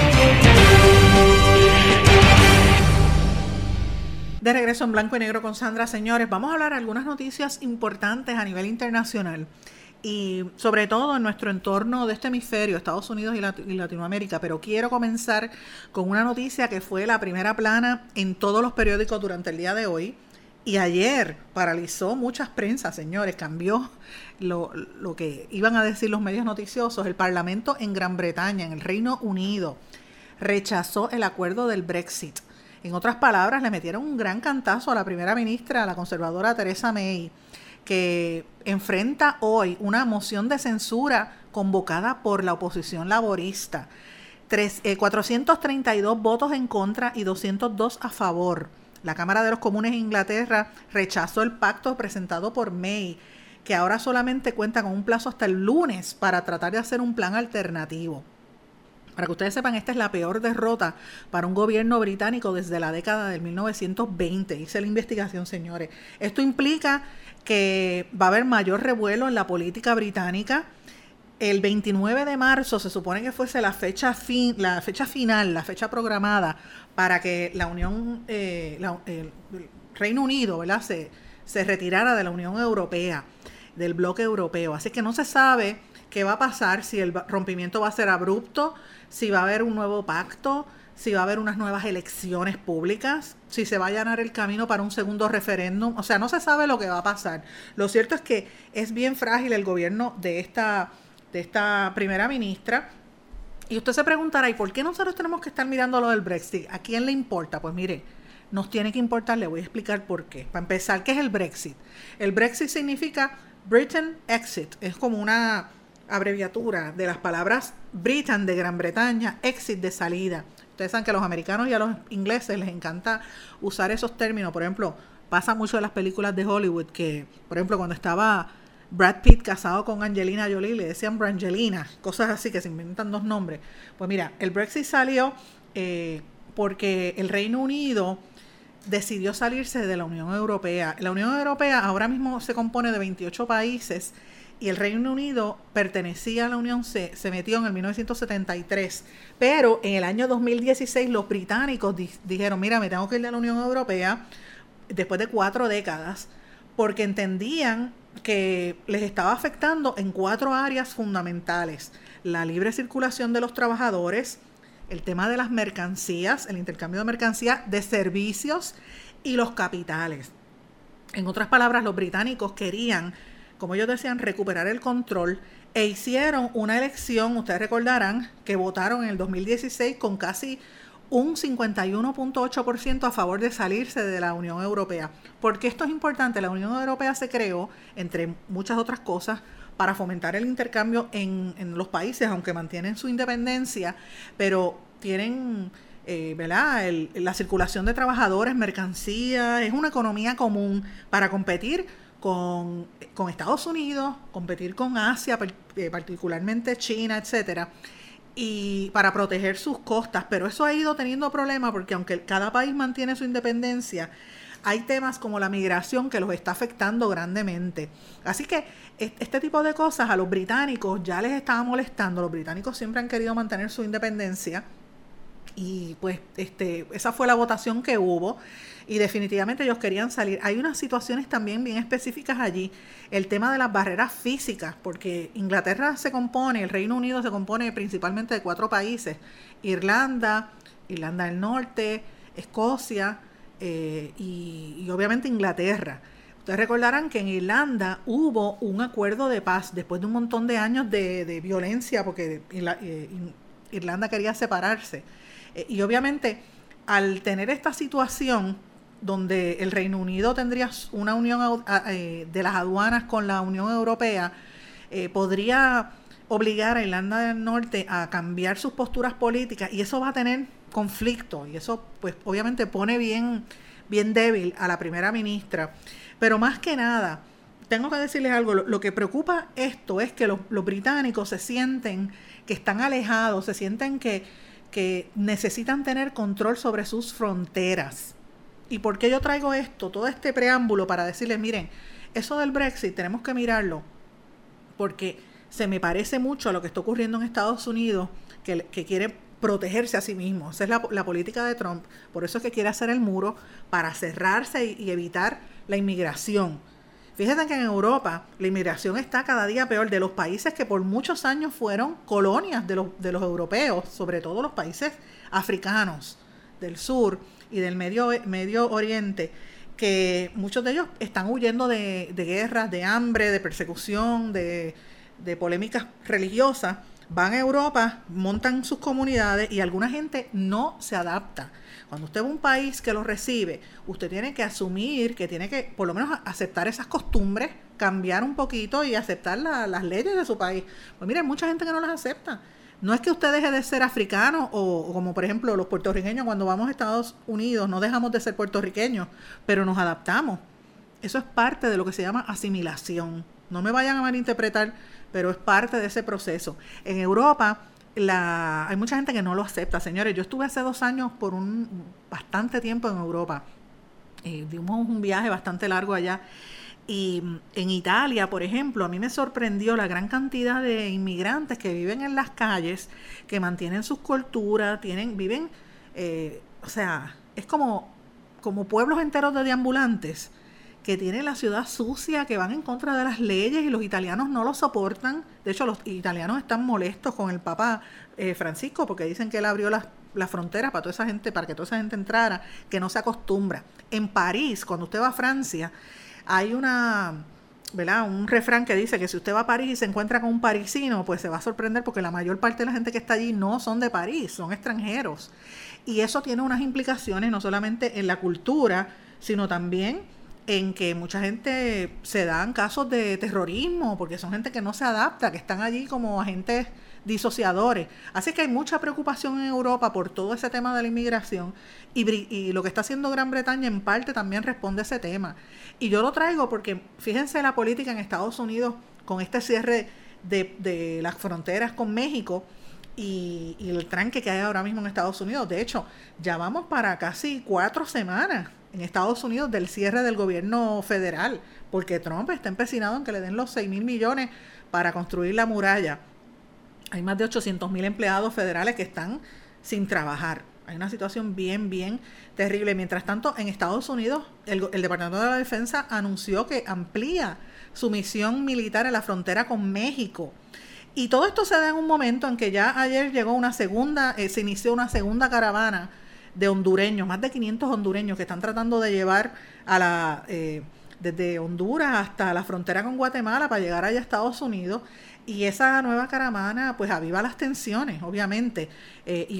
De regreso en blanco y negro con Sandra, señores, vamos a hablar algunas noticias importantes a nivel internacional y sobre todo en nuestro entorno de este hemisferio, Estados Unidos y, Latinoamérica. Pero quiero comenzar con una noticia que fue la primera plana en todos los periódicos durante el día de hoy. Y ayer paralizó muchas prensas, señores, cambió lo, lo que iban a decir los medios noticiosos. El Parlamento en Gran Bretaña, en el Reino Unido, rechazó el acuerdo del Brexit. En otras palabras, le metieron un gran cantazo a la primera ministra, a la conservadora Teresa May, que enfrenta hoy una moción de censura convocada por la oposición laborista. 432 eh, votos en contra y 202 a favor. La Cámara de los Comunes de Inglaterra rechazó el pacto presentado por May, que ahora solamente cuenta con un plazo hasta el lunes para tratar de hacer un plan alternativo. Para que ustedes sepan, esta es la peor derrota para un gobierno británico desde la década del 1920. Hice la investigación, señores. Esto implica que va a haber mayor revuelo en la política británica. El 29 de marzo se supone que fuese la fecha, fin, la fecha final, la fecha programada para que la Unión, eh, el Reino Unido, ¿verdad? Se, se retirara de la Unión Europea, del bloque europeo. Así que no se sabe qué va a pasar, si el rompimiento va a ser abrupto, si va a haber un nuevo pacto, si va a haber unas nuevas elecciones públicas, si se va a allanar el camino para un segundo referéndum. O sea, no se sabe lo que va a pasar. Lo cierto es que es bien frágil el gobierno de esta, de esta primera ministra. Y usted se preguntará, ¿y por qué nosotros tenemos que estar mirando lo del Brexit? ¿A quién le importa? Pues mire, nos tiene que importar, le voy a explicar por qué. Para empezar, ¿qué es el Brexit? El Brexit significa Britain Exit. Es como una abreviatura de las palabras Britain de Gran Bretaña, exit de salida. Ustedes saben que a los americanos y a los ingleses les encanta usar esos términos. Por ejemplo, pasa mucho en las películas de Hollywood que, por ejemplo, cuando estaba Brad Pitt casado con Angelina Jolie, le decían Brangelina, cosas así que se inventan dos nombres. Pues mira, el Brexit salió eh, porque el Reino Unido decidió salirse de la Unión Europea. La Unión Europea ahora mismo se compone de 28 países y el Reino Unido pertenecía a la Unión, se, se metió en el 1973, pero en el año 2016 los británicos dijeron, mira, me tengo que ir a la Unión Europea después de cuatro décadas, porque entendían que les estaba afectando en cuatro áreas fundamentales. La libre circulación de los trabajadores, el tema de las mercancías, el intercambio de mercancías, de servicios y los capitales. En otras palabras, los británicos querían como ellos decían, recuperar el control e hicieron una elección, ustedes recordarán, que votaron en el 2016 con casi un 51.8% a favor de salirse de la Unión Europea. Porque esto es importante, la Unión Europea se creó, entre muchas otras cosas, para fomentar el intercambio en, los países, aunque mantienen su independencia, pero tienen eh, ¿verdad? la circulación de trabajadores, mercancías, es una economía común para competir con, Estados Unidos, competir con Asia, eh, particularmente China, etcétera, y para proteger sus costas. Pero eso ha ido teniendo problemas porque aunque cada país mantiene su independencia, hay temas como la migración que los está afectando grandemente. Así que este tipo de cosas a los británicos ya les estaba molestando. Los británicos siempre han querido mantener su independencia y pues este esa fue la votación que hubo y definitivamente ellos querían salir. Hay unas situaciones también bien específicas allí. El tema de las barreras físicas, porque Inglaterra se compone, el Reino Unido se compone principalmente de cuatro países. Irlanda, Irlanda del Norte, Escocia eh, y, obviamente Inglaterra. Ustedes recordarán que en Irlanda hubo un acuerdo de paz después de un montón de años de, violencia porque eh, Irlanda quería separarse. Eh, y obviamente al tener esta situación, donde el Reino Unido tendría una unión eh, de las aduanas con la Unión Europea, eh, podría obligar a Irlanda del Norte a cambiar sus posturas políticas y eso va a tener conflicto y eso pues obviamente pone bien, bien débil a la primera ministra. Pero más que nada, tengo que decirles algo, lo, que preocupa esto es que los, los, británicos se sienten que están alejados, se sienten que, que necesitan tener control sobre sus fronteras ¿Y por qué yo traigo esto, todo este preámbulo para decirles, miren, eso del Brexit tenemos que mirarlo porque se me parece mucho a lo que está ocurriendo en Estados Unidos, que, quiere protegerse a sí mismo. Esa es la, política de Trump. Por eso es que quiere hacer el muro para cerrarse y, evitar la inmigración. Fíjense que en Europa la inmigración está cada día peor de los países que por muchos años fueron colonias de los, de los europeos, sobre todo los países africanos del sur y del Medio, Medio Oriente, que muchos de ellos están huyendo de, guerras, de hambre, de persecución, de, de polémicas religiosas, van a Europa, montan sus comunidades y alguna gente no se adapta. Cuando usted va a un país que los recibe, usted tiene que asumir que tiene que por lo menos aceptar esas costumbres, cambiar un poquito y aceptar las leyes de su país. Pues mire, hay mucha gente que no las acepta. No es que usted deje de ser africano o, como por ejemplo los puertorriqueños cuando vamos a Estados Unidos no dejamos de ser puertorriqueños, pero nos adaptamos. Eso es parte de lo que se llama asimilación. No me vayan a malinterpretar, pero es parte de ese proceso. En Europa la, hay mucha gente que no lo acepta, señores. Yo estuve hace dos años por un bastante tiempo en Europa. Eh, dimos un viaje bastante largo allá y en Italia, por ejemplo, a mí me sorprendió la gran cantidad de inmigrantes que viven en las calles, que mantienen sus culturas, tienen, viven, eh, o sea, es como, como pueblos enteros de deambulantes que tienen la ciudad sucia, que van en contra de las leyes y los italianos no lo soportan. De hecho, los italianos están molestos con el Papa eh, Francisco porque dicen que él abrió las, las fronteras para toda esa gente, para que toda esa gente entrara, que no se acostumbra. En París, cuando usted va a Francia, hay una, ¿verdad? Un refrán que dice que si usted va a París y se encuentra con un parisino, pues se va a sorprender porque la mayor parte de la gente que está allí no son de París, son extranjeros. Y eso tiene unas implicaciones no solamente en la cultura, sino también en que mucha gente se dan casos de terrorismo, porque son gente que no se adapta, que están allí como agentes disociadores. Así que hay mucha preocupación en Europa por todo ese tema de la inmigración y, y, lo que está haciendo Gran Bretaña en parte también responde a ese tema. Y yo lo traigo porque fíjense la política en Estados Unidos con este cierre de, las fronteras con México y, el tranque que hay ahora mismo en Estados Unidos. De hecho, ya vamos para casi cuatro semanas en Estados Unidos del cierre del gobierno federal, porque Trump está empecinado en que le den los 6 mil millones para construir la muralla. Hay más de 800 mil empleados federales que están sin trabajar. Hay una situación bien, bien terrible. Mientras tanto, en Estados Unidos, el, el Departamento de la Defensa anunció que amplía su misión militar en la frontera con México. Y todo esto se da en un momento en que ya ayer llegó una segunda, eh, se inició una segunda caravana de hondureños, más de 500 hondureños que están tratando de llevar a la, eh, desde Honduras hasta la frontera con Guatemala para llegar allá a Estados Unidos. Y esa nueva caravana pues aviva las tensiones, obviamente. Eh, y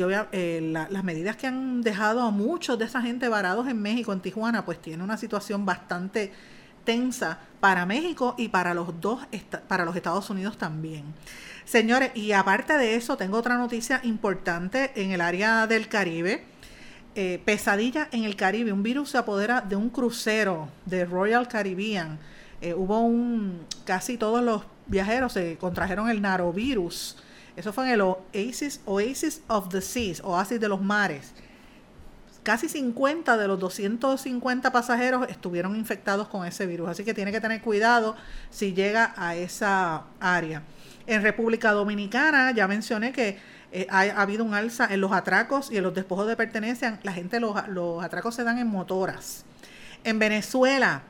las medidas que han dejado a muchos de esa gente varados en México, en Tijuana, pues tiene una situación bastante tensa para México y para los dos para los Estados Unidos también. Señores, y aparte de eso, tengo otra noticia importante en el área del Caribe. Eh, pesadilla en el Caribe. Un virus se apodera de un crucero de Royal Caribbean. Eh, hubo un. casi todos los viajeros se contrajeron el narovirus. Eso fue en el Oasis, Oasis of the Seas, Oasis de los Mares casi 50 de los 250 pasajeros estuvieron infectados con ese virus, así que tiene que tener cuidado si llega a esa área. En República Dominicana ya mencioné que eh, ha, habido un alza en los atracos y en los despojos de pertenencia. La gente, los, los atracos se dan en motoras. En Venezuela,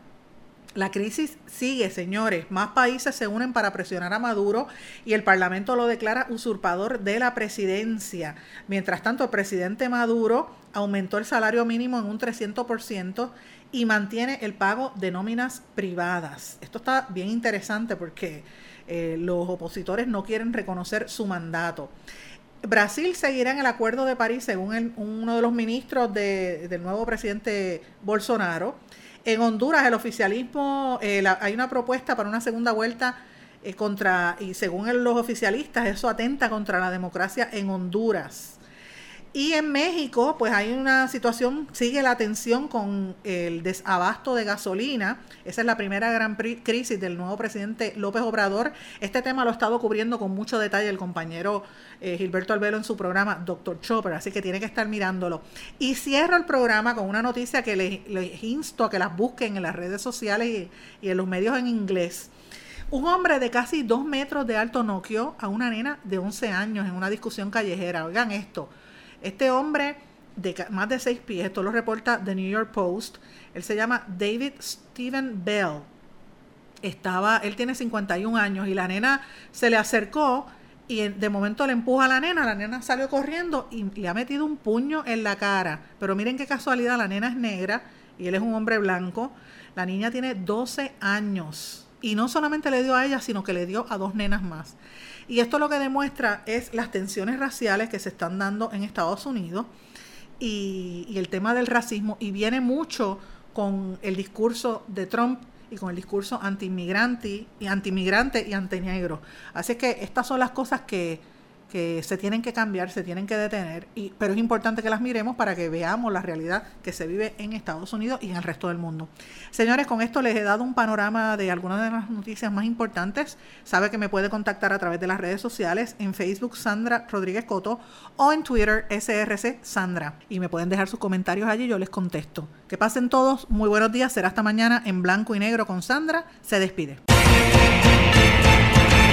la crisis sigue, señores. Más países se unen para presionar a Maduro y el Parlamento lo declara usurpador de la presidencia. Mientras tanto, el presidente Maduro aumentó el salario mínimo en un 300% y mantiene el pago de nóminas privadas. Esto está bien interesante porque eh, los opositores no quieren reconocer su mandato. Brasil seguirá en el Acuerdo de París, según uno de los ministros del nuevo presidente Bolsonaro en Honduras el oficialismo, eh, hay una propuesta para una segunda vuelta eh, contra, y según los oficialistas, eso atenta contra la democracia en Honduras. Y en México, pues hay una situación, sigue la tensión con el desabasto de gasolina. Esa es la primera gran crisis del nuevo presidente López Obrador. Este tema lo ha estado cubriendo con mucho detalle el compañero eh, Gilberto Albelo en su programa Doctor Chopper, así que tiene que estar mirándolo. Y cierro el programa con una noticia que les, insto a que las busquen en las redes sociales y, en los medios en inglés. Un hombre de casi dos metros de alto noqueó a una nena de 11 años en una discusión callejera. Oigan esto este hombre de más de seis pies, esto lo reporta The New York Post, él se llama David Stephen Bell. Estaba, él tiene 51 años y la nena se le acercó y de momento le empuja a la nena, la nena salió corriendo y le ha metido un puño en la cara. Pero miren qué casualidad, la nena es negra y él es un hombre blanco. La niña tiene 12 años y no solamente le dio a ella, sino que le dio a dos nenas más. Y esto lo que demuestra es las tensiones raciales que se están dando en Estados Unidos y, el tema del racismo y viene mucho con el discurso de Trump y con el discurso anti-inmigrante y anti-negro. Así que estas son las cosas que, que se tienen que cambiar, se tienen que detener, y, pero es importante que las miremos para que veamos la realidad que se vive en Estados Unidos y en el resto del mundo. Señores, con esto les he dado un panorama de algunas de las noticias más importantes. Sabe que me puede contactar a través de las redes sociales, en Facebook Sandra Rodríguez Coto o en Twitter SRC Sandra. Y me pueden dejar sus comentarios allí, yo les contesto. Que pasen todos, muy buenos días, será hasta mañana en blanco y negro con Sandra. Se despide.